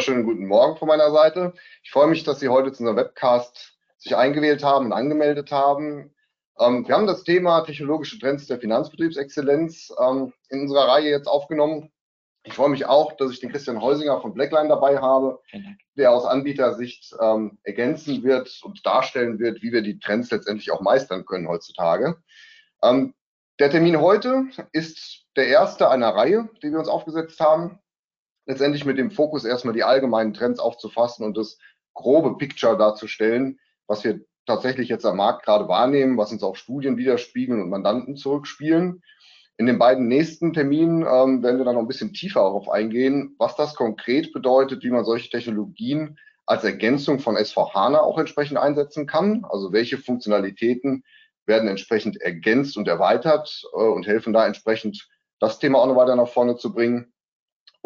Schönen guten Morgen von meiner Seite. Ich freue mich, dass Sie heute zu unserem Webcast sich eingewählt haben und angemeldet haben. Ähm, wir haben das Thema technologische Trends der Finanzbetriebsexzellenz ähm, in unserer Reihe jetzt aufgenommen. Ich freue mich auch, dass ich den Christian Heusinger von Blackline dabei habe, der aus Anbietersicht ähm, ergänzen wird und darstellen wird, wie wir die Trends letztendlich auch meistern können heutzutage. Der Termin heute ist der erste einer Reihe, die wir uns aufgesetzt haben. Letztendlich mit dem Fokus erstmal die allgemeinen Trends aufzufassen und das grobe Picture darzustellen, was wir tatsächlich jetzt am Markt gerade wahrnehmen, was uns auch Studien widerspiegeln und Mandanten zurückspielen. In den beiden nächsten Terminen ähm, werden wir dann noch ein bisschen tiefer darauf eingehen, was das konkret bedeutet, wie man solche Technologien als Ergänzung von S4HANA auch entsprechend einsetzen kann. Also welche Funktionalitäten werden entsprechend ergänzt und erweitert äh, und helfen da entsprechend das Thema auch noch weiter nach vorne zu bringen.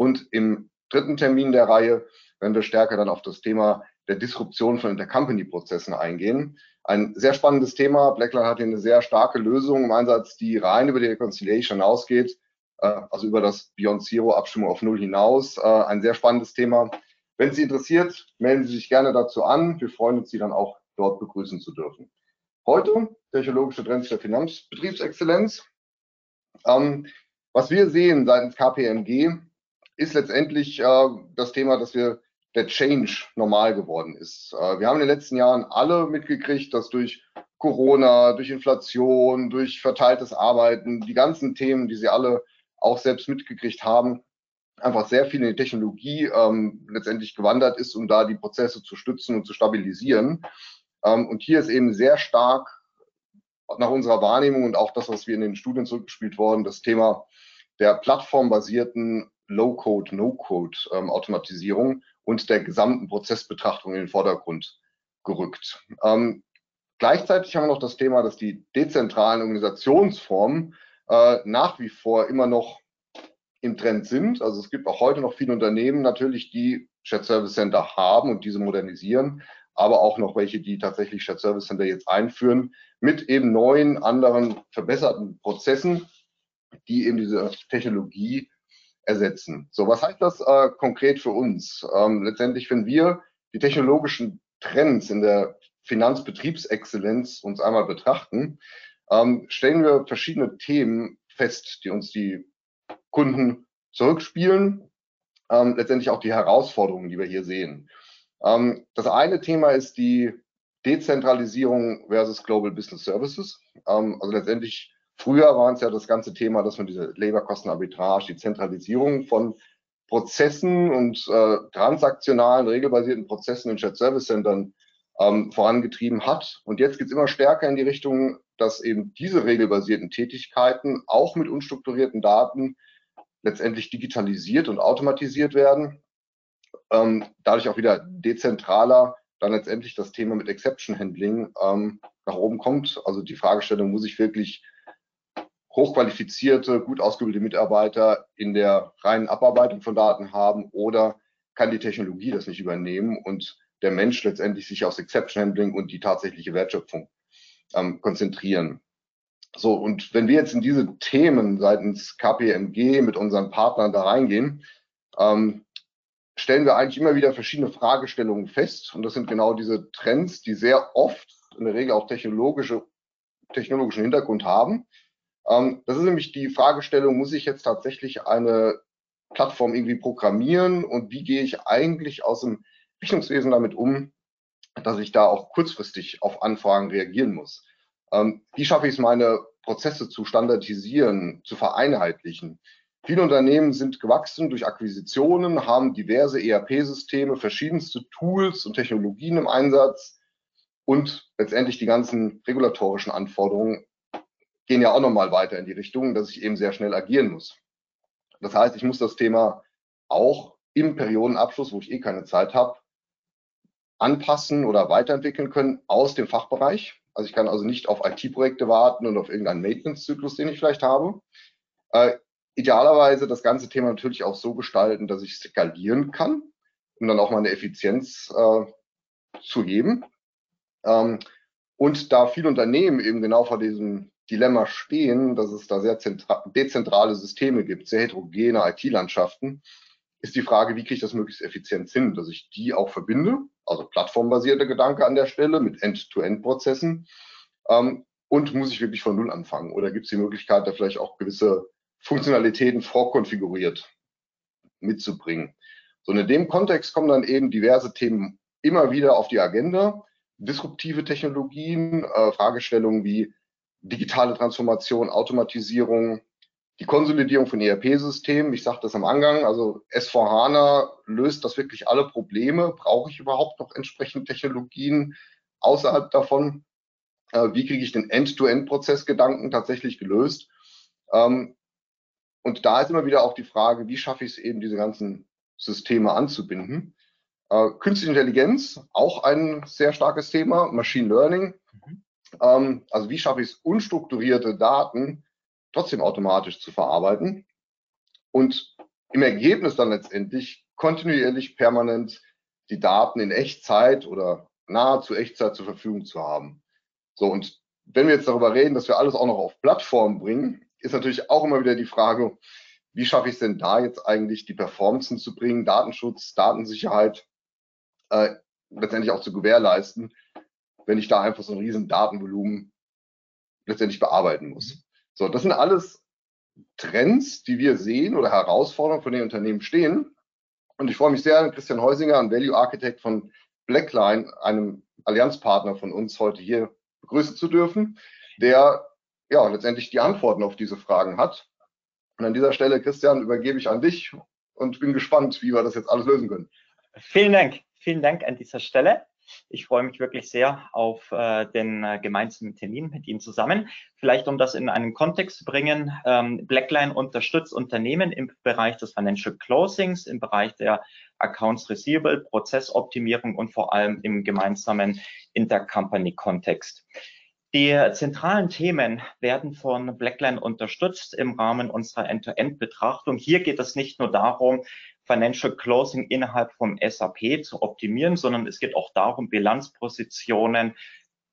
Und im dritten Termin der Reihe werden wir stärker dann auf das Thema der Disruption von Intercompany-Prozessen eingehen. Ein sehr spannendes Thema. Blackline hat hier eine sehr starke Lösung im Einsatz, die rein über die Reconciliation hinausgeht, äh, also über das Beyond Zero Abstimmung auf Null hinaus. Äh, ein sehr spannendes Thema. Wenn Sie interessiert, melden Sie sich gerne dazu an. Wir freuen uns, Sie dann auch dort begrüßen zu dürfen. Heute technologische Trends der Finanzbetriebsexzellenz. Ähm, was wir sehen seitens KPMG ist letztendlich äh, das Thema, dass wir der Change normal geworden ist. Äh, wir haben in den letzten Jahren alle mitgekriegt, dass durch Corona, durch Inflation, durch verteiltes Arbeiten, die ganzen Themen, die Sie alle auch selbst mitgekriegt haben, einfach sehr viel in die Technologie ähm, letztendlich gewandert ist, um da die Prozesse zu stützen und zu stabilisieren. Ähm, und hier ist eben sehr stark nach unserer Wahrnehmung und auch das, was wir in den Studien zurückgespielt worden, das Thema der plattformbasierten Low-Code, No-Code-Automatisierung ähm, und der gesamten Prozessbetrachtung in den Vordergrund gerückt. Ähm, gleichzeitig haben wir noch das Thema, dass die dezentralen Organisationsformen äh, nach wie vor immer noch im Trend sind. Also es gibt auch heute noch viele Unternehmen natürlich, die Shared Service Center haben und diese modernisieren, aber auch noch welche, die tatsächlich Shared Service Center jetzt einführen, mit eben neuen, anderen, verbesserten Prozessen, die eben diese Technologie ersetzen. So, was heißt das äh, konkret für uns? Ähm, letztendlich, wenn wir die technologischen Trends in der Finanzbetriebsexzellenz uns einmal betrachten, ähm, stellen wir verschiedene Themen fest, die uns die Kunden zurückspielen. Ähm, letztendlich auch die Herausforderungen, die wir hier sehen. Ähm, das eine Thema ist die Dezentralisierung versus Global Business Services. Ähm, also letztendlich früher waren es ja das ganze Thema, dass man diese Laborkostenarbitrage, die Zentralisierung von Prozessen und äh, transaktionalen, regelbasierten Prozessen in Shared Service Centern ähm, vorangetrieben hat. Und jetzt geht es immer stärker in die Richtung, dass eben diese regelbasierten Tätigkeiten auch mit unstrukturierten Daten letztendlich digitalisiert und automatisiert werden. Ähm, dadurch auch wieder dezentraler dann letztendlich das Thema mit Exception Handling ähm, nach oben kommt. Also die Fragestellung, muss ich wirklich hochqualifizierte, gut ausgebildete Mitarbeiter in der reinen Abarbeitung von Daten haben oder kann die Technologie das nicht übernehmen und der Mensch letztendlich sich aufs Exception Handling und die tatsächliche Wertschöpfung ähm, konzentrieren. So, und wenn wir jetzt in diese Themen seitens KPMG mit unseren Partnern da reingehen, ähm, stellen wir eigentlich immer wieder verschiedene Fragestellungen fest. Und das sind genau diese Trends, die sehr oft in der Regel auch technologische, technologischen Hintergrund haben. Ähm, das ist nämlich die Fragestellung, muss ich jetzt tatsächlich eine Plattform irgendwie programmieren und wie gehe ich eigentlich aus dem Rechnungswesen damit um, dass ich da auch kurzfristig auf Anfragen reagieren muss. Ähm, wie schaffe ich es, meine Prozesse zu standardisieren, zu vereinheitlichen? Viele Unternehmen sind gewachsen durch Akquisitionen, haben diverse ERP-Systeme, verschiedenste Tools und Technologien im Einsatz und letztendlich die ganzen regulatorischen Anforderungen gehen ja auch nochmal weiter in die Richtung, dass ich eben sehr schnell agieren muss. Das heißt, ich muss das Thema auch im Periodenabschluss, wo ich eh keine Zeit habe, anpassen oder weiterentwickeln können aus dem Fachbereich. Also ich kann also nicht auf IT-Projekte warten und auf irgendeinen Maintenance-Zyklus, den ich vielleicht habe. Äh, idealerweise das ganze Thema natürlich auch so gestalten, dass ich skalieren kann, um dann auch meine Effizienz äh, zu heben. Ähm, und da viele Unternehmen eben genau vor diesem Dilemma stehen, dass es da sehr dezentrale Systeme gibt, sehr heterogene IT-Landschaften, ist die Frage, wie kriege ich das möglichst effizient hin, dass ich die auch verbinde, also plattformbasierter Gedanke an der Stelle mit End-to-End-Prozessen. Ähm, und muss ich wirklich von Null anfangen? Oder gibt es die Möglichkeit, da vielleicht auch gewisse Funktionalitäten vorkonfiguriert mitzubringen? So, in dem Kontext kommen dann eben diverse Themen immer wieder auf die Agenda. Disruptive Technologien, äh, Fragestellungen wie digitale Transformation, Automatisierung, die Konsolidierung von ERP-Systemen. Ich sagte das am Angang, also S4HANA löst das wirklich alle Probleme. Brauche ich überhaupt noch entsprechend Technologien außerhalb davon? Äh, wie kriege ich den End-to-End-Prozessgedanken tatsächlich gelöst? Ähm, und da ist immer wieder auch die Frage, wie schaffe ich es eben, diese ganzen Systeme anzubinden? Äh, Künstliche Intelligenz, auch ein sehr starkes Thema, Machine Learning. Mhm. Ähm, also wie schaffe ich es, unstrukturierte Daten trotzdem automatisch zu verarbeiten und im Ergebnis dann letztendlich kontinuierlich permanent die Daten in Echtzeit oder nahezu Echtzeit zur Verfügung zu haben. So, und wenn wir jetzt darüber reden, dass wir alles auch noch auf Plattformen bringen, ist natürlich auch immer wieder die Frage, wie schaffe ich es denn da jetzt eigentlich, die Performance zu bringen, Datenschutz, Datensicherheit äh, letztendlich auch zu gewährleisten, wenn ich da einfach so ein riesen Datenvolumen letztendlich bearbeiten muss. So, das sind alles Trends, die wir sehen oder Herausforderungen, von den Unternehmen stehen. Und ich freue mich sehr, Christian Heusinger, ein Value Architect von Blackline, einem Allianzpartner von uns, heute hier begrüßen zu dürfen, der ja letztendlich die Antworten auf diese Fragen hat. Und an dieser Stelle, Christian, übergebe ich an dich und bin gespannt, wie wir das jetzt alles lösen können. Vielen Dank. Vielen Dank an dieser Stelle. Ich freue mich wirklich sehr auf äh, den äh, gemeinsamen Termin mit Ihnen zusammen. Vielleicht, um das in einen Kontext zu bringen, ähm, Blackline unterstützt Unternehmen im Bereich des Financial Closings, im Bereich der Accounts Receivable, Prozessoptimierung und vor allem im gemeinsamen Intercompany-Kontext. Die zentralen Themen werden von Blackline unterstützt im Rahmen unserer End-to-End-Betrachtung. Hier geht es nicht nur darum, Financial Closing innerhalb vom SAP zu optimieren, sondern es geht auch darum, Bilanzpositionen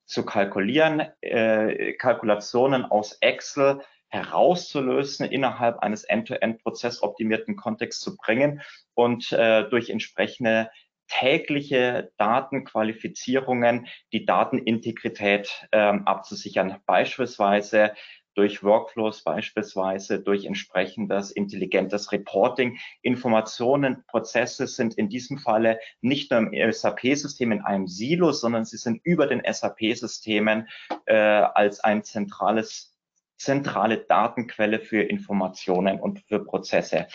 zu kalkulieren, äh, Kalkulationen aus Excel herauszulösen, innerhalb eines End-to-End-Prozess optimierten Kontext zu bringen und äh, durch entsprechende tägliche Datenqualifizierungen die Datenintegrität ähm, abzusichern. Beispielsweise durch Workflows beispielsweise, durch entsprechendes intelligentes Reporting. Informationen, Prozesse sind in diesem Falle nicht nur im SAP-System in einem Silo, sondern sie sind über den SAP-Systemen äh, als ein zentrales zentrale Datenquelle für Informationen und für Prozesse.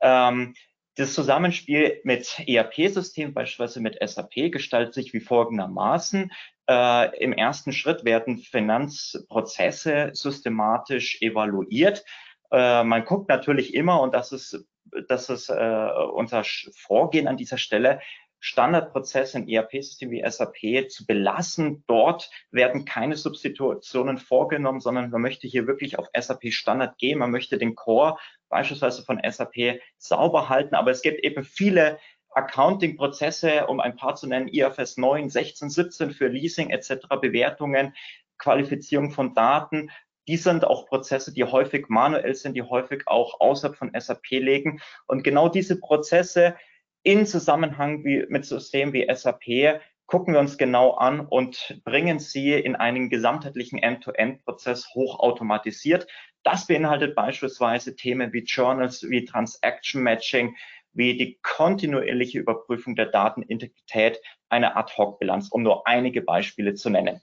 Ähm, das Zusammenspiel mit ERP-Systemen, beispielsweise mit SAP, gestaltet sich wie folgendermaßen. Äh, Im ersten Schritt werden Finanzprozesse systematisch evaluiert. Äh, man guckt natürlich immer, und das ist, das ist äh, unser Vorgehen an dieser Stelle, Standardprozesse in ERP-Systemen wie SAP zu belassen. Dort werden keine Substitutionen vorgenommen, sondern man möchte hier wirklich auf SAP Standard gehen. Man möchte den Core beispielsweise von SAP sauber halten. Aber es gibt eben viele Accounting-Prozesse, um ein paar zu nennen, IFS 9, 16, 17 für Leasing etc., Bewertungen, Qualifizierung von Daten. Die sind auch Prozesse, die häufig manuell sind, die häufig auch außerhalb von SAP liegen. Und genau diese Prozesse in Zusammenhang wie, mit Systemen wie SAP gucken wir uns genau an und bringen sie in einen gesamtheitlichen End-to-End-Prozess hochautomatisiert. Das beinhaltet beispielsweise Themen wie Journals, wie Transaction Matching, wie die kontinuierliche Überprüfung der Datenintegrität einer Ad-Hoc-Bilanz, um nur einige Beispiele zu nennen.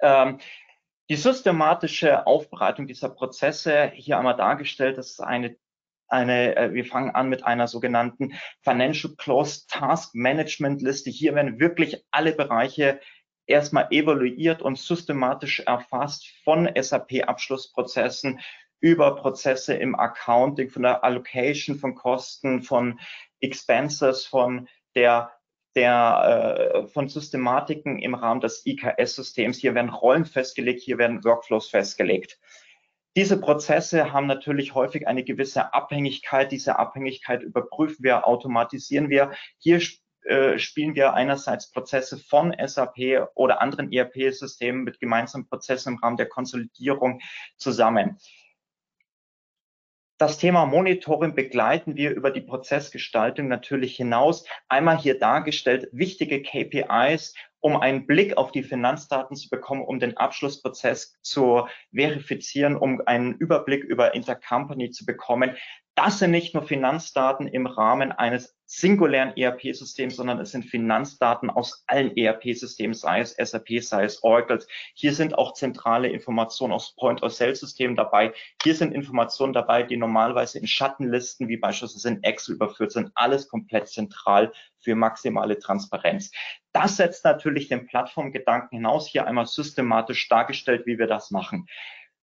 Ähm, die systematische Aufbereitung dieser Prozesse hier einmal dargestellt, das ist eine eine, äh, wir fangen an mit einer sogenannten Financial Close Task Management Liste. Hier werden wirklich alle Bereiche erstmal evaluiert und systematisch erfasst von SAP-Abschlussprozessen über Prozesse im Accounting, von der Allocation von Kosten, von Expenses, von der der, äh, von Systematiken im Rahmen des IKS-Systems. Hier werden Rollen festgelegt, hier werden Workflows festgelegt. Diese Prozesse haben natürlich häufig eine gewisse Abhängigkeit. Diese Abhängigkeit überprüfen wir, automatisieren wir. Hier äh, spielen wir einerseits Prozesse von SAP oder anderen ERP-Systemen mit gemeinsamen Prozessen im Rahmen der Konsolidierung zusammen. Das Thema Monitoring begleiten wir über die Prozessgestaltung natürlich hinaus. Einmal hier dargestellt wichtige KPIs, um einen Blick auf die Finanzdaten zu bekommen, um den Abschlussprozess zu verifizieren, um einen Überblick über Intercompany zu bekommen. Das sind nicht nur Finanzdaten im Rahmen eines singulären ERP-Systems, sondern es sind Finanzdaten aus allen ERP-Systemen, sei es SAP, sei es Oracle. Hier sind auch zentrale Informationen aus Point-of-Sale-Systemen dabei. Hier sind Informationen dabei, die normalerweise in Schattenlisten, wie beispielsweise in Excel überführt sind. Alles komplett zentral für maximale Transparenz. Das setzt natürlich den Plattformgedanken hinaus, hier einmal systematisch dargestellt, wie wir das machen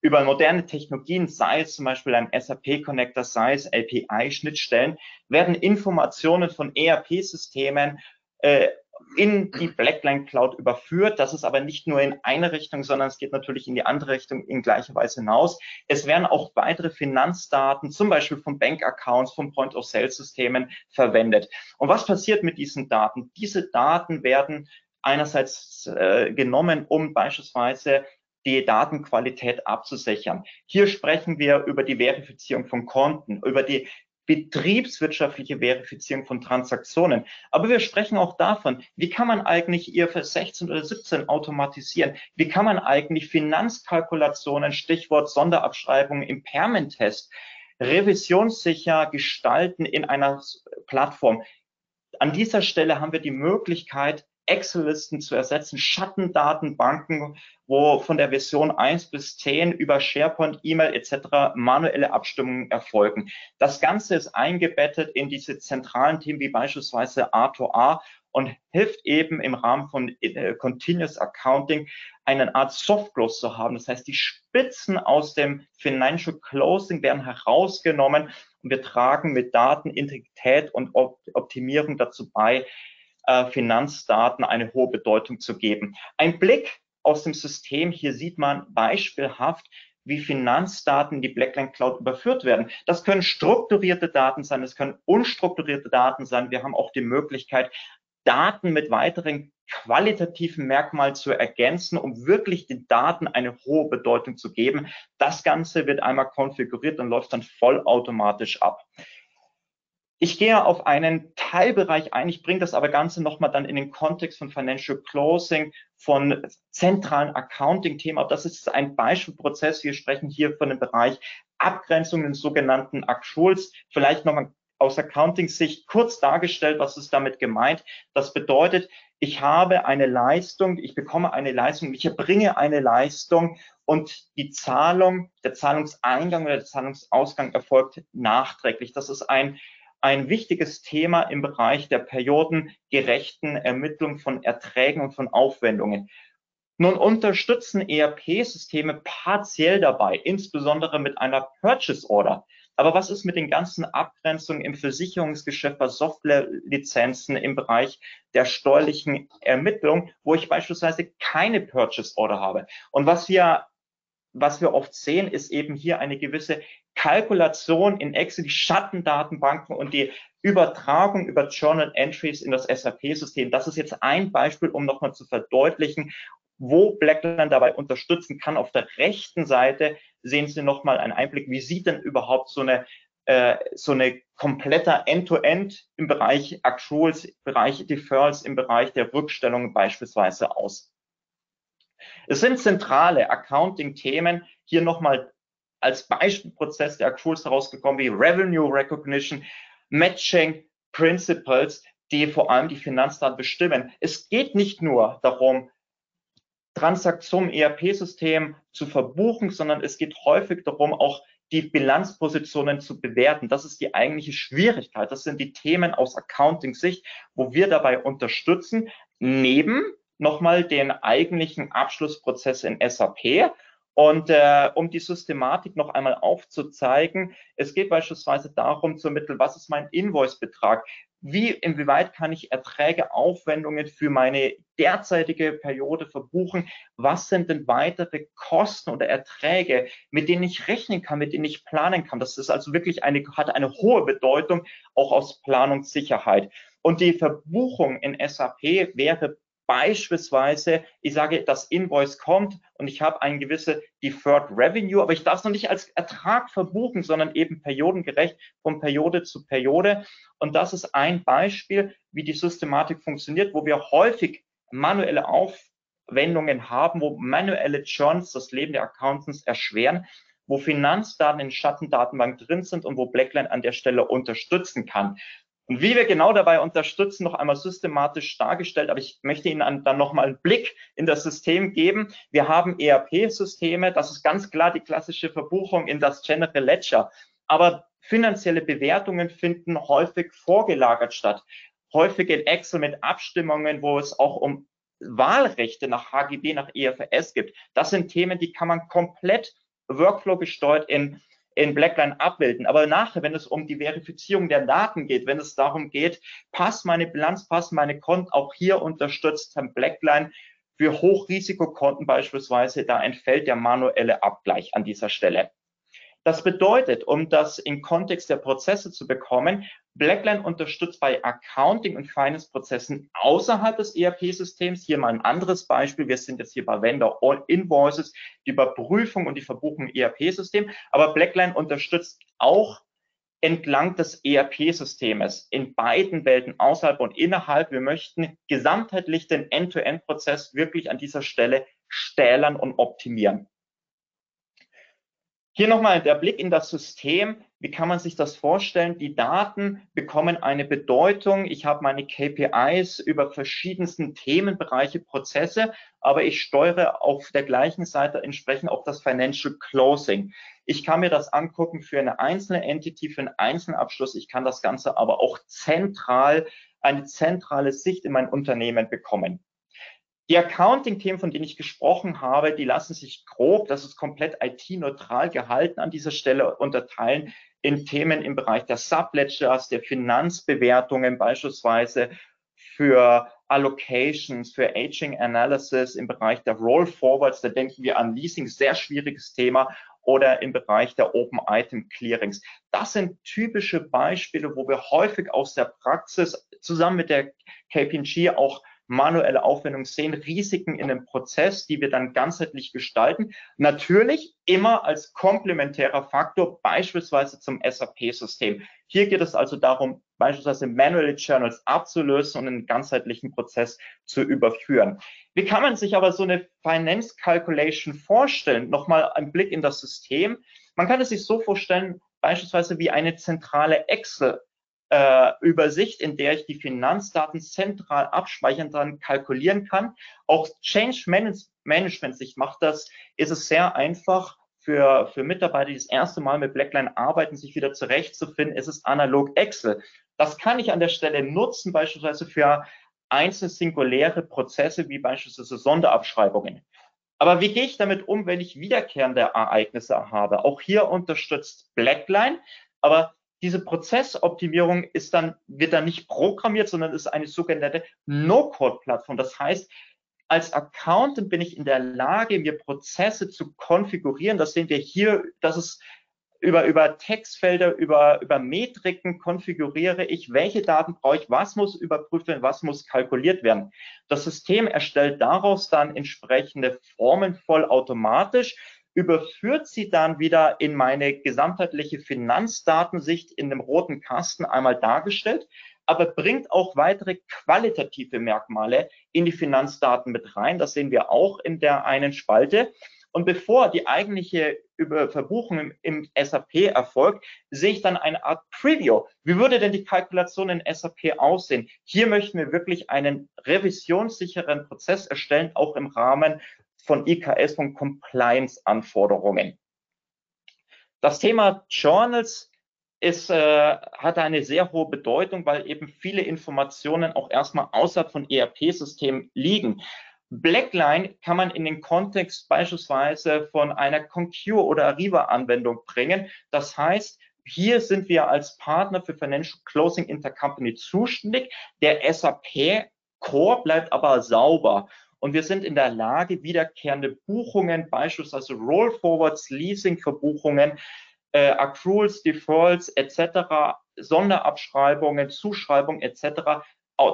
über moderne Technologien, sei es zum Beispiel ein SAP-Connector, sei es API-Schnittstellen, werden Informationen von ERP-Systemen äh, in die Blackline Cloud überführt. Das ist aber nicht nur in eine Richtung, sondern es geht natürlich in die andere Richtung in gleicher Weise hinaus. Es werden auch weitere Finanzdaten, zum Beispiel von Bankaccounts, von Point-of-Sale-Systemen verwendet. Und was passiert mit diesen Daten? Diese Daten werden einerseits äh, genommen, um beispielsweise die Datenqualität abzusichern. Hier sprechen wir über die Verifizierung von Konten, über die betriebswirtschaftliche Verifizierung von Transaktionen. Aber wir sprechen auch davon, wie kann man eigentlich IFRS 16 oder 17 automatisieren? Wie kann man eigentlich Finanzkalkulationen, Stichwort Sonderabschreibung, Impairment-Test, revisionssicher gestalten in einer Plattform? An dieser Stelle haben wir die Möglichkeit, Excel-Listen zu ersetzen, Schattendatenbanken, wo von der Version 1 bis 10 über SharePoint, E-Mail etc. manuelle Abstimmungen erfolgen. Das Ganze ist eingebettet in diese zentralen Themen wie beispielsweise A2A und hilft eben im Rahmen von äh, Continuous Accounting eine Art Soft Close zu haben. Das heißt, die Spitzen aus dem Financial Closing werden herausgenommen und wir tragen mit Datenintegrität und Optimierung dazu bei, äh, Finanzdaten eine hohe Bedeutung zu geben. Ein Blick aus dem System, hier sieht man beispielhaft, wie Finanzdaten in die Blackline Cloud überführt werden. Das können strukturierte Daten sein, das können unstrukturierte Daten sein. Wir haben auch die Möglichkeit, Daten mit weiteren qualitativen Merkmalen zu ergänzen, um wirklich den Daten eine hohe Bedeutung zu geben. Das Ganze wird einmal konfiguriert und läuft dann vollautomatisch ab. Ich gehe auf einen Teilbereich ein, ich bringe das aber Ganze nochmal dann in den Kontext von Financial Closing, von zentralen Accounting-Themen. Das ist ein Beispielprozess. Wir sprechen hier von dem Bereich Abgrenzung den sogenannten Actuals. Vielleicht nochmal aus Accounting-Sicht kurz dargestellt, was ist damit gemeint. Das bedeutet, ich habe eine Leistung, ich bekomme eine Leistung, ich erbringe eine Leistung und die Zahlung, der Zahlungseingang oder der Zahlungsausgang erfolgt nachträglich. Das ist ein ein wichtiges Thema im Bereich der periodengerechten Ermittlung von Erträgen und von Aufwendungen. Nun unterstützen ERP-Systeme partiell dabei, insbesondere mit einer Purchase Order. Aber was ist mit den ganzen Abgrenzungen im Versicherungsgeschäft bei Softwarelizenzen im Bereich der steuerlichen Ermittlung, wo ich beispielsweise keine Purchase Order habe? Und was wir was wir oft sehen, ist eben hier eine gewisse Kalkulation in Excel, die Schattendatenbanken und die Übertragung über Journal Entries in das SAP-System. Das ist jetzt ein Beispiel, um nochmal zu verdeutlichen, wo Blackline dabei unterstützen kann. Auf der rechten Seite sehen Sie nochmal einen Einblick, wie sieht denn überhaupt so eine äh, so eine kompletter End-to-End -End im Bereich Actuals, Bereich Deferrals, im Bereich der Rückstellungen beispielsweise aus. Es sind zentrale Accounting-Themen. Hier nochmal als Beispielprozess der Accruals herausgekommen wie Revenue Recognition, Matching Principles, die vor allem die Finanzdaten bestimmen. Es geht nicht nur darum, Transaktionen im ERP-System zu verbuchen, sondern es geht häufig darum, auch die Bilanzpositionen zu bewerten. Das ist die eigentliche Schwierigkeit. Das sind die Themen aus Accounting-Sicht, wo wir dabei unterstützen, neben nochmal den eigentlichen Abschlussprozess in SAP. Und äh, um die Systematik noch einmal aufzuzeigen, es geht beispielsweise darum zu ermitteln, was ist mein Invoice-Betrag? Wie, inwieweit kann ich Erträge, Aufwendungen für meine derzeitige Periode verbuchen? Was sind denn weitere Kosten oder Erträge, mit denen ich rechnen kann, mit denen ich planen kann? Das ist also wirklich eine, hat eine hohe Bedeutung, auch aus Planungssicherheit. Und die Verbuchung in SAP wäre Beispielsweise, ich sage, das Invoice kommt und ich habe ein gewisse Deferred Revenue, aber ich darf es noch nicht als Ertrag verbuchen, sondern eben periodengerecht von Periode zu Periode. Und das ist ein Beispiel, wie die Systematik funktioniert, wo wir häufig manuelle Aufwendungen haben, wo manuelle Churns das Leben der Accountants erschweren, wo Finanzdaten in Schattendatenbank drin sind und wo Blackline an der Stelle unterstützen kann. Und wie wir genau dabei unterstützen, noch einmal systematisch dargestellt, aber ich möchte Ihnen dann nochmal einen Blick in das System geben. Wir haben ERP-Systeme, das ist ganz klar die klassische Verbuchung in das General Ledger. Aber finanzielle Bewertungen finden häufig vorgelagert statt. Häufig in Excel mit Abstimmungen, wo es auch um Wahlrechte nach HGB, nach EFS gibt. Das sind Themen, die kann man komplett Workflow gesteuert in in Blackline abbilden. Aber nachher, wenn es um die Verifizierung der Daten geht, wenn es darum geht, passt meine Bilanz, passen meine Konten, auch hier unterstützt Blackline für Hochrisikokonten beispielsweise, da entfällt der manuelle Abgleich an dieser Stelle. Das bedeutet, um das in Kontext der Prozesse zu bekommen, Blackline unterstützt bei Accounting und Finance-Prozessen außerhalb des ERP-Systems. Hier mal ein anderes Beispiel. Wir sind jetzt hier bei Vendor All Invoices, die Überprüfung und die Verbuchung im ERP-System. Aber Blackline unterstützt auch entlang des ERP-Systems in beiden Welten, außerhalb und innerhalb. Wir möchten gesamtheitlich den End-to-End-Prozess wirklich an dieser Stelle stählern und optimieren. Hier nochmal der Blick in das System. Wie kann man sich das vorstellen? Die Daten bekommen eine Bedeutung. Ich habe meine KPIs über verschiedensten Themenbereiche, Prozesse, aber ich steuere auf der gleichen Seite entsprechend auch das Financial Closing. Ich kann mir das angucken für eine einzelne Entity, für einen einzelnen Abschluss. Ich kann das Ganze aber auch zentral, eine zentrale Sicht in mein Unternehmen bekommen. Die Accounting-Themen, von denen ich gesprochen habe, die lassen sich grob, das ist komplett IT-neutral gehalten an dieser Stelle unterteilen in Themen im Bereich der Subledgers, der Finanzbewertungen beispielsweise für Allocations, für Aging Analysis im Bereich der Roll Forwards, da denken wir an Leasing, sehr schwieriges Thema, oder im Bereich der Open Item Clearings. Das sind typische Beispiele, wo wir häufig aus der Praxis zusammen mit der KPMG auch manuelle Aufwendung sehen, Risiken in dem Prozess, die wir dann ganzheitlich gestalten. Natürlich immer als komplementärer Faktor, beispielsweise zum SAP-System. Hier geht es also darum, beispielsweise Manual Journals abzulösen und einen ganzheitlichen Prozess zu überführen. Wie kann man sich aber so eine Finance Calculation vorstellen? Nochmal ein Blick in das System. Man kann es sich so vorstellen, beispielsweise wie eine zentrale Excel äh, Übersicht, in der ich die Finanzdaten zentral abspeichern, dann kalkulieren kann. Auch Change Management Sicht macht das, ist es sehr einfach für, für Mitarbeiter, die das erste Mal mit Blackline arbeiten, sich wieder zurechtzufinden. Es ist analog Excel. Das kann ich an der Stelle nutzen, beispielsweise für einzelne singuläre Prozesse, wie beispielsweise Sonderabschreibungen. Aber wie gehe ich damit um, wenn ich wiederkehrende Ereignisse habe? Auch hier unterstützt Blackline, aber diese Prozessoptimierung ist dann, wird dann nicht programmiert, sondern ist eine sogenannte No-Code-Plattform. Das heißt, als Accountant bin ich in der Lage, mir Prozesse zu konfigurieren. Das sehen wir hier, das ist über, über Textfelder, über, über Metriken konfiguriere ich, welche Daten brauche ich, was muss überprüft werden, was muss kalkuliert werden. Das System erstellt daraus dann entsprechende Formeln vollautomatisch überführt sie dann wieder in meine gesamtheitliche Finanzdatensicht in dem roten Kasten einmal dargestellt, aber bringt auch weitere qualitative Merkmale in die Finanzdaten mit rein. Das sehen wir auch in der einen Spalte. Und bevor die eigentliche über Verbuchung im, im, SAP erfolgt, sehe ich dann eine Art Preview. Wie würde denn die Kalkulation in SAP aussehen? Hier möchten wir wirklich einen revisionssicheren Prozess erstellen, auch im Rahmen von IKS, von Compliance-Anforderungen. Das Thema Journals ist, äh, hat eine sehr hohe Bedeutung, weil eben viele Informationen auch erstmal außerhalb von ERP-Systemen liegen. Blackline kann man in den Kontext beispielsweise von einer Concure oder Arriva-Anwendung bringen. Das heißt, hier sind wir als Partner für Financial Closing Intercompany zuständig. Der SAP Core bleibt aber sauber und wir sind in der Lage, wiederkehrende Buchungen, beispielsweise Rollforwards, Leasing-Verbuchungen, äh, Accruals, Defaults etc., Sonderabschreibungen, Zuschreibungen etc.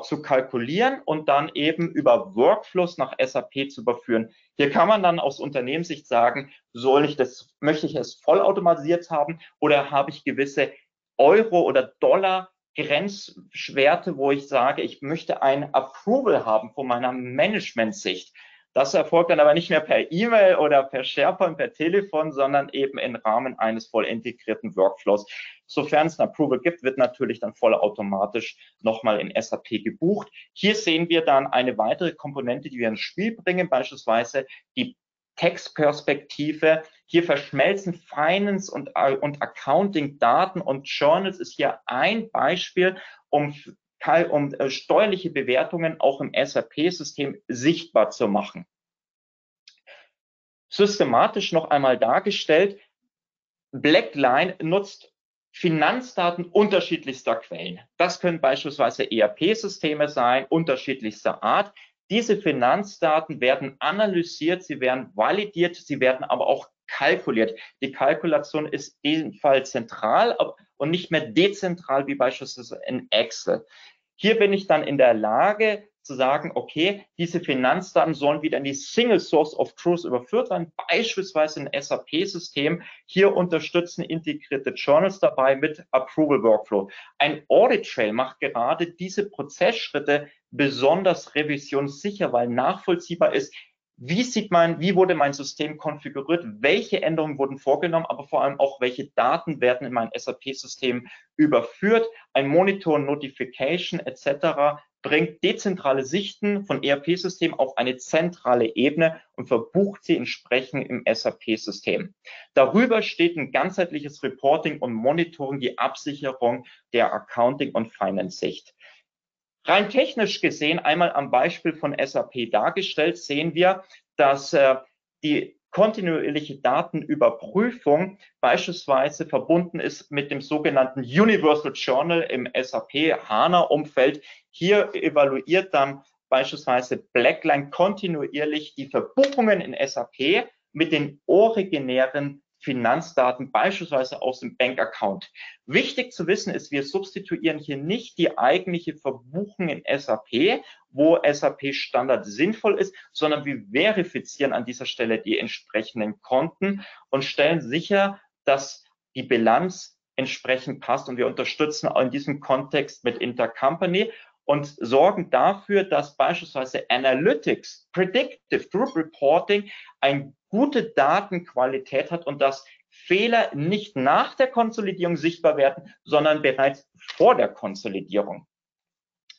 zu kalkulieren und dann eben über Workflows nach SAP zu überführen. Hier kann man dann aus Unternehmenssicht sagen, soll ich das, möchte ich es vollautomatisiert haben oder habe ich gewisse Euro oder Dollar Grenzwerte, wo ich sage, ich möchte ein Approval haben von meiner Management-Sicht. Das erfolgt dann aber nicht mehr per E-Mail oder per SharePoint, per Telefon, sondern eben im Rahmen eines voll integrierten Workflows. Sofern es ein Approval gibt, wird natürlich dann vollautomatisch nochmal in SAP gebucht. Hier sehen wir dann eine weitere Komponente, die wir ins Spiel bringen, beispielsweise die Textperspektive. Hier verschmelzen Finance und, und Accounting Daten und Journals ist hier ein Beispiel, um um äh, steuerliche Bewertungen auch im SAP-System sichtbar zu machen. Systematisch noch einmal dargestellt, Blackline nutzt Finanzdaten unterschiedlichster Quellen. Das können beispielsweise ERP-Systeme sein, unterschiedlichster Art. Diese Finanzdaten werden analysiert, sie werden validiert, sie werden aber auch kalkuliert. Die Kalkulation ist in dem Fall zentral und nicht mehr dezentral wie beispielsweise in Excel. Hier bin ich dann in der Lage zu sagen, okay, diese Finanzdaten sollen wieder in die Single Source of Truth überführt werden, beispielsweise ein SAP-System. Hier unterstützen integrierte Journals dabei mit Approval Workflow. Ein Audit Trail macht gerade diese Prozessschritte besonders revisionssicher, weil nachvollziehbar ist, wie sieht man, wie wurde mein System konfiguriert, welche Änderungen wurden vorgenommen, aber vor allem auch, welche Daten werden in mein SAP-System überführt. Ein Monitor, Notification etc. bringt dezentrale Sichten von ERP-Systemen auf eine zentrale Ebene und verbucht sie entsprechend im SAP-System. Darüber steht ein ganzheitliches Reporting und Monitoring, die Absicherung der Accounting- und Finance-Sicht. Rein technisch gesehen, einmal am Beispiel von SAP dargestellt, sehen wir, dass äh, die kontinuierliche Datenüberprüfung beispielsweise verbunden ist mit dem sogenannten Universal Journal im SAP HANA-Umfeld. Hier evaluiert dann beispielsweise Blackline kontinuierlich die Verbuchungen in SAP mit den originären Finanzdaten, beispielsweise aus dem Bankaccount. Wichtig zu wissen ist, wir substituieren hier nicht die eigentliche Verbuchung in SAP, wo SAP Standard sinnvoll ist, sondern wir verifizieren an dieser Stelle die entsprechenden Konten und stellen sicher, dass die Bilanz entsprechend passt und wir unterstützen in diesem Kontext mit Intercompany und sorgen dafür, dass beispielsweise Analytics, Predictive Group Reporting eine gute Datenqualität hat und dass Fehler nicht nach der Konsolidierung sichtbar werden, sondern bereits vor der Konsolidierung.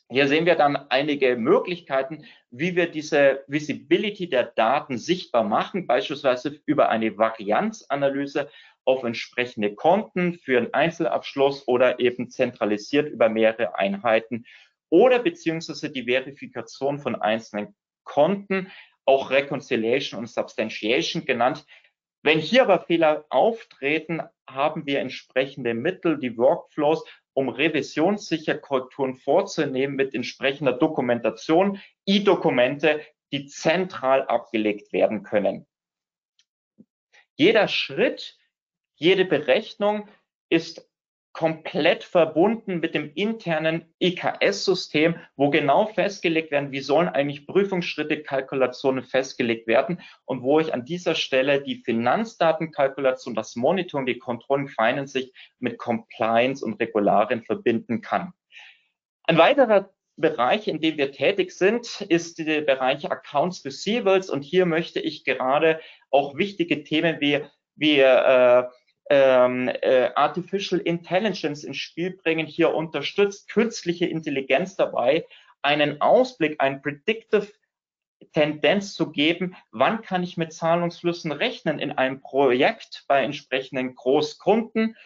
Hier sehen wir dann einige Möglichkeiten, wie wir diese Visibility der Daten sichtbar machen, beispielsweise über eine Varianzanalyse auf entsprechende Konten für einen Einzelabschluss oder eben zentralisiert über mehrere Einheiten oder beziehungsweise die Verifikation von einzelnen Konten, auch Reconciliation und Substantiation genannt. Wenn hier aber Fehler auftreten, haben wir entsprechende Mittel, die Workflows, um revisionssicher Korrekturen vorzunehmen mit entsprechender Dokumentation, E-Dokumente, die zentral abgelegt werden können. Jeder Schritt, jede Berechnung ist komplett verbunden mit dem internen IKS-System, wo genau festgelegt werden, wie sollen eigentlich Prüfungsschritte, Kalkulationen festgelegt werden und wo ich an dieser Stelle die Finanzdatenkalkulation, das Monitoring, die Controlling Finance mit Compliance und Regularien verbinden kann. Ein weiterer Bereich, in dem wir tätig sind, ist der Bereich Accounts Receivables und hier möchte ich gerade auch wichtige Themen wie, wie äh, ähm, äh, Artificial Intelligence ins Spiel bringen. Hier unterstützt künstliche Intelligenz dabei, einen Ausblick, ein Predictive Tendenz zu geben, wann kann ich mit Zahlungsflüssen rechnen in einem Projekt bei entsprechenden Großkunden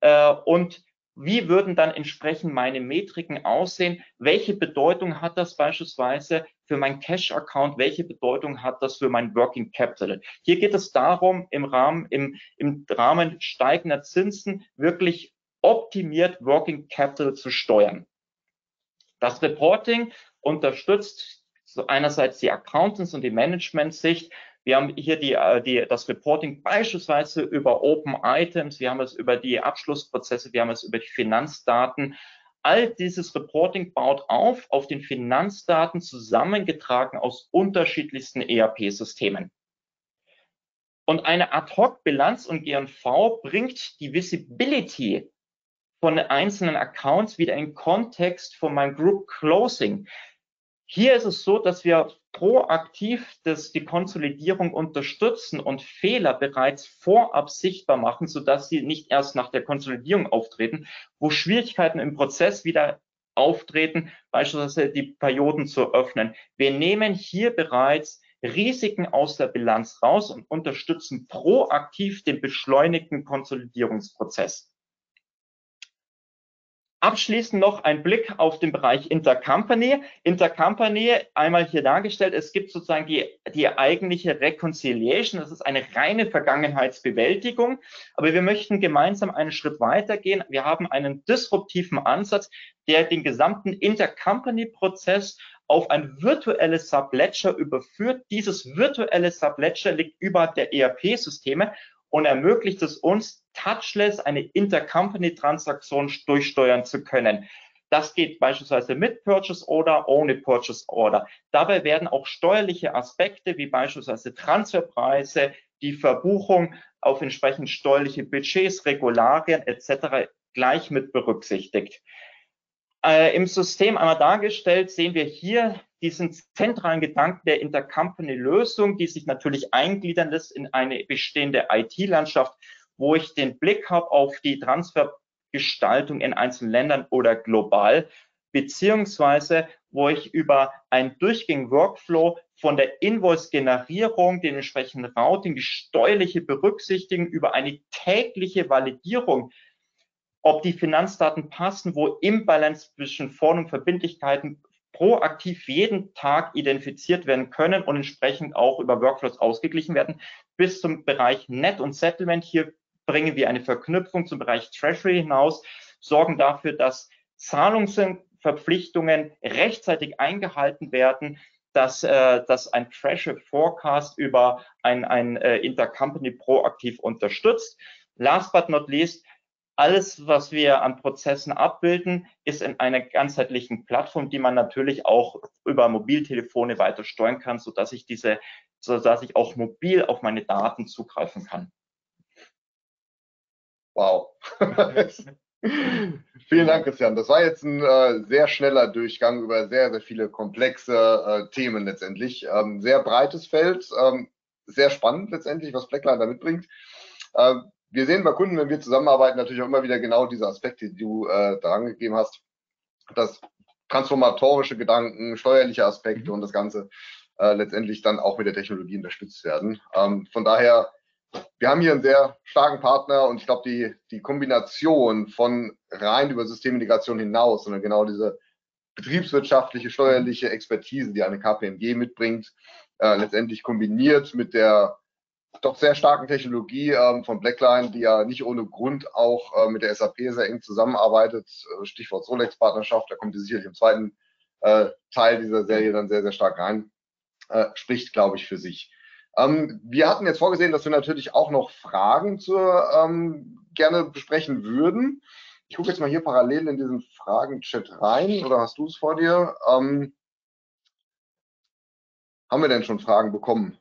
äh, und wie würden dann entsprechend meine Metriken aussehen? Welche Bedeutung hat das beispielsweise für mein Cash-Account? Welche Bedeutung hat das für mein Working Capital? Hier geht es darum, im Rahmen, im, im Rahmen steigender Zinsen wirklich optimiert Working Capital zu steuern. Das Reporting unterstützt einerseits die Accountants und die Management-Sicht, wir haben hier die, äh, die, das Reporting beispielsweise über Open Items, wir haben es über die Abschlussprozesse, wir haben es über die Finanzdaten, All dieses Reporting baut auf auf den Finanzdaten zusammengetragen aus unterschiedlichsten ERP-Systemen. Und eine Ad-Hoc-Bilanz und G&V bringt die Visibility von einzelnen Accounts wieder in Kontext von meinem Group Closing. Hier ist es so, dass wir proaktiv das, die Konsolidierung unterstützen und Fehler bereits vorab sichtbar machen, sodass sie nicht erst nach der Konsolidierung auftreten, wo Schwierigkeiten im Prozess wieder auftreten, beispielsweise die Perioden zu öffnen. Wir nehmen hier bereits Risiken aus der Bilanz raus und unterstützen proaktiv den beschleunigten Konsolidierungsprozess. Abschließend noch ein Blick auf den Bereich Intercompany. Intercompany einmal hier dargestellt. Es gibt sozusagen die, die eigentliche Reconciliation. Das ist eine reine Vergangenheitsbewältigung. Aber wir möchten gemeinsam einen Schritt weitergehen. Wir haben einen disruptiven Ansatz, der den gesamten Intercompany-Prozess auf ein virtuelles Subledger überführt. Dieses virtuelle Subledger liegt über der ERP-Systeme und ermöglicht es uns, touchless eine Intercompany-Transaktion durchsteuern zu können. Das geht beispielsweise mit Purchase Order, ohne Purchase Order. Dabei werden auch steuerliche Aspekte wie beispielsweise Transferpreise, die Verbuchung auf entsprechend steuerliche Budgets, Regularien etc. gleich mit berücksichtigt. Äh, Im System einmal dargestellt sehen wir hier diesen zentralen Gedanken der Intercompany-Lösung, die sich natürlich eingliedern lässt in eine bestehende IT-Landschaft, wo ich den Blick habe auf die Transfergestaltung in einzelnen Ländern oder global, beziehungsweise wo ich über einen durchgängigen Workflow von der Invoice-Generierung, den entsprechenden Routing, die steuerliche Berücksichtigung über eine tägliche Validierung ob die Finanzdaten passen, wo Imbalance zwischen Forderungen und Verbindlichkeiten proaktiv jeden Tag identifiziert werden können und entsprechend auch über Workflows ausgeglichen werden, bis zum Bereich Net und Settlement. Hier bringen wir eine Verknüpfung zum Bereich Treasury hinaus, sorgen dafür, dass Zahlungsverpflichtungen rechtzeitig eingehalten werden, dass, äh, dass ein Treasury Forecast über ein, ein äh, Intercompany proaktiv unterstützt. Last but not least, alles, was wir an Prozessen abbilden, ist in einer ganzheitlichen Plattform, die man natürlich auch über Mobiltelefone weiter steuern kann, so dass ich diese, so dass ich auch mobil auf meine Daten zugreifen kann. Wow. Vielen Dank, Christian. Das war jetzt ein äh, sehr schneller Durchgang über sehr, sehr viele komplexe äh, Themen letztendlich. Ähm, sehr breites Feld, ähm, sehr spannend letztendlich, was Blackline da mitbringt. Ähm, wir sehen bei Kunden, wenn wir zusammenarbeiten, natürlich auch immer wieder genau diese Aspekte, die du äh, da angegeben hast, dass transformatorische Gedanken, steuerliche Aspekte mhm. und das Ganze äh, letztendlich dann auch mit der Technologie unterstützt werden. Ähm, von daher, wir haben hier einen sehr starken Partner und ich glaube, die, die Kombination von rein über Systemintegration hinaus, sondern genau diese betriebswirtschaftliche, steuerliche Expertise, die eine KPMG mitbringt, äh, letztendlich kombiniert mit der doch sehr starken Technologie ähm, von Blackline, die ja nicht ohne Grund auch äh, mit der SAP sehr eng zusammenarbeitet. Äh, Stichwort Solex-Partnerschaft, da kommt die sicherlich im zweiten äh, Teil dieser Serie dann sehr, sehr stark rein. Äh, spricht, glaube ich, für sich. Ähm, wir hatten jetzt vorgesehen, dass wir natürlich auch noch Fragen zur, ähm, gerne besprechen würden. Ich gucke jetzt mal hier parallel in diesen Fragen-Chat rein, oder hast du es vor dir? Ähm, haben wir denn schon Fragen bekommen?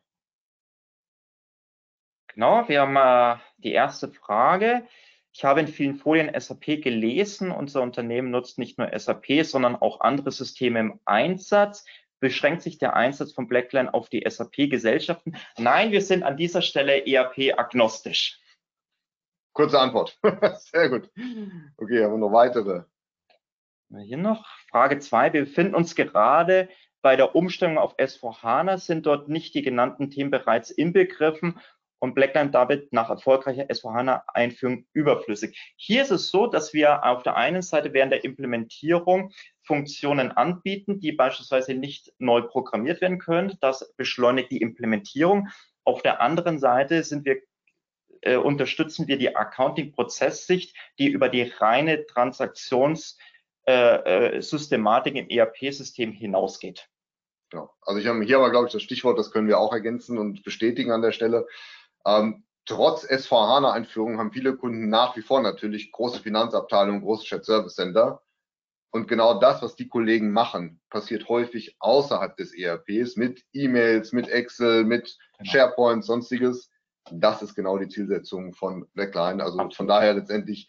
Genau, wir haben äh, die erste Frage. Ich habe in vielen Folien SAP gelesen. Unser Unternehmen nutzt nicht nur SAP, sondern auch andere Systeme im Einsatz. Beschränkt sich der Einsatz von Blackline auf die SAP-Gesellschaften? Nein, wir sind an dieser Stelle ERP-agnostisch. Kurze Antwort. Sehr gut. Okay, haben wir noch weitere? Hier noch Frage zwei. Wir befinden uns gerade bei der Umstellung auf S4HANA. Sind dort nicht die genannten Themen bereits inbegriffen und Blackline damit nach erfolgreicher S4HANA-Einführung überflüssig. Hier ist es so, dass wir auf der einen Seite während der Implementierung Funktionen anbieten, die beispielsweise nicht neu programmiert werden können. Das beschleunigt die Implementierung. Auf der anderen Seite sind wir äh, unterstützen wir die Accounting-Prozesssicht, die über die reine Transaktionssystematik äh, äh, im ERP-System hinausgeht. Genau. Also ich habe hier aber, glaube ich, das Stichwort, das können wir auch ergänzen und bestätigen an der Stelle. Ähm, trotz S4HANA-Einführung haben viele Kunden nach wie vor natürlich große Finanzabteilungen, große Shared Service Center. Und genau das, was die Kollegen machen, passiert häufig außerhalb des ERPs mit E-Mails, mit Excel, mit genau. SharePoint, sonstiges. Das ist genau die Zielsetzung von Blackline. Also Absolut. von daher letztendlich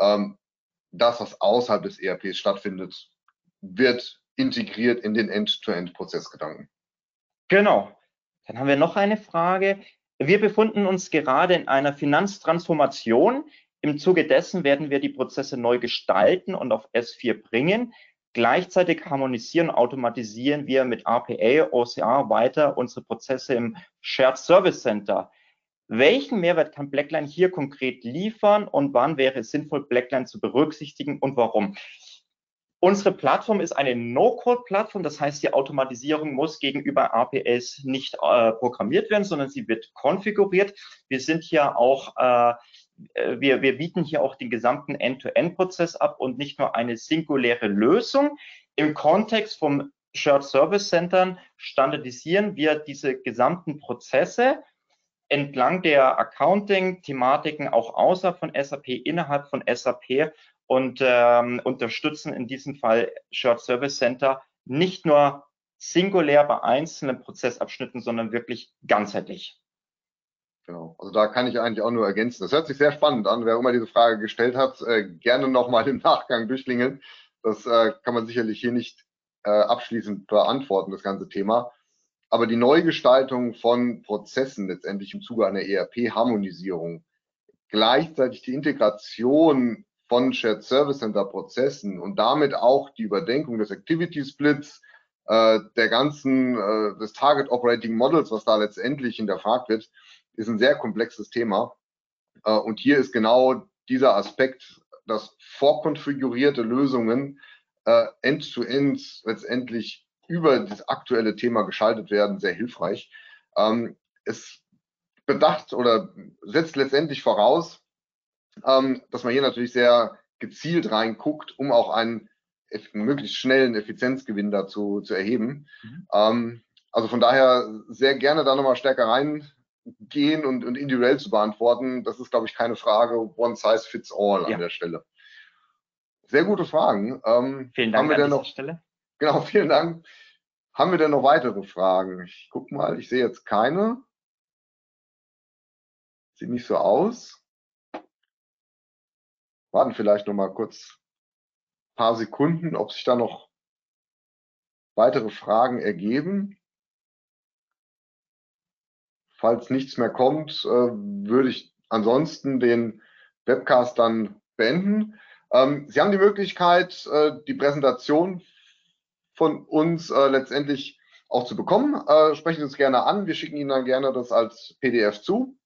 ähm, das, was außerhalb des ERPs stattfindet, wird integriert in den End-to-End-Prozessgedanken. Genau. Dann haben wir noch eine Frage. Wir befinden uns gerade in einer Finanztransformation. Im Zuge dessen werden wir die Prozesse neu gestalten und auf S4 bringen. Gleichzeitig harmonisieren und automatisieren wir mit RPA, OCR weiter unsere Prozesse im Shared Service Center. Welchen Mehrwert kann Blackline hier konkret liefern und wann wäre es sinnvoll, Blackline zu berücksichtigen und warum? Unsere Plattform ist eine No-Code-Plattform, das heißt, die Automatisierung muss gegenüber APS nicht äh, programmiert werden, sondern sie wird konfiguriert. Wir sind hier auch, äh, wir, wir bieten hier auch den gesamten End-to-End-Prozess ab und nicht nur eine singuläre Lösung. Im Kontext vom Shared Service Centern standardisieren wir diese gesamten Prozesse entlang der Accounting-Thematiken auch außer von SAP, innerhalb von SAP und ähm, unterstützen in diesem Fall Shared Service Center nicht nur singulär bei einzelnen Prozessabschnitten, sondern wirklich ganzheitlich. Genau, also da kann ich eigentlich auch nur ergänzen. Das hört sich sehr spannend an. Wer immer diese Frage gestellt hat, äh, gerne nochmal im Nachgang durchklingeln. Das äh, kann man sicherlich hier nicht äh, abschließend beantworten, das ganze Thema. Aber die Neugestaltung von Prozessen letztendlich im Zuge einer ERP-Harmonisierung, gleichzeitig die Integration von Shared Service Center Prozessen und damit auch die Überdenkung des Activity Splits, äh, der ganzen, äh, des Target Operating Models, was da letztendlich hinterfragt wird, ist ein sehr komplexes Thema. Äh, und hier ist genau dieser Aspekt, dass vorkonfigurierte Lösungen äh, end-to-end -end letztendlich über das aktuelle Thema geschaltet werden, sehr hilfreich. Ähm, es bedacht oder setzt letztendlich voraus, ähm, dass man hier natürlich sehr gezielt reinguckt, um auch einen, einen möglichst schnellen Effizienzgewinn dazu zu erheben. Mhm. Ähm, also von daher sehr gerne da nochmal stärker reingehen und, und individuell zu beantworten. Das ist, glaube ich, keine Frage. One size fits all ja. an der Stelle. Sehr gute Fragen. Ähm, vielen Dank an dieser noch, Stelle. Genau, vielen Dank. Haben wir denn noch weitere Fragen? Ich guck mal, ich sehe jetzt keine. Sieht nicht so aus warten vielleicht noch mal kurz ein paar Sekunden, ob sich da noch weitere Fragen ergeben. Falls nichts mehr kommt, äh, würde ich ansonsten den Webcast dann beenden. Ähm, Sie haben die Möglichkeit, äh, die Präsentation von uns äh, letztendlich auch zu bekommen. Sprechen Sie uns gerne an. Wir schicken Ihnen dann gerne das als PDF zu.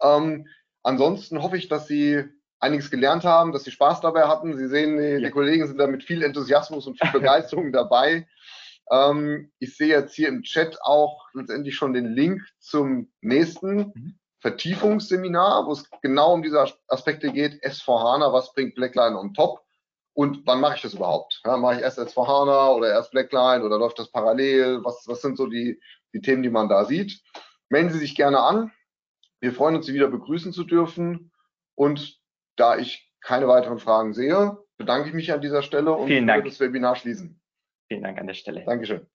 Ähm, ansonsten hoffe ich, dass Sie einiges gelernt haben, dass sie Spaß dabei hatten. Sie sehen, die, ja. die Kollegen sind da mit viel Enthusiasmus und viel Begeisterung dabei. Ähm, ich sehe jetzt hier im Chat auch letztendlich schon den Link zum nächsten mhm. Vertiefungsseminar, wo es genau um diese Aspekte geht. S4HANA, was bringt Blackline on top? Und wann mache ich das überhaupt? Ja, mache ich erst S4HANA oder erst Blackline oder läuft das parallel? Was, was sind so die, die Themen, die man da sieht? Melden Sie sich gerne an. Wir freuen uns, Sie wieder begrüßen zu dürfen. Und da ich keine weiteren Fragen sehe, bedanke ich mich an dieser Stelle und Vielen Dank. das Webinar schließen. Vielen Dank an der Stelle. Dankeschön.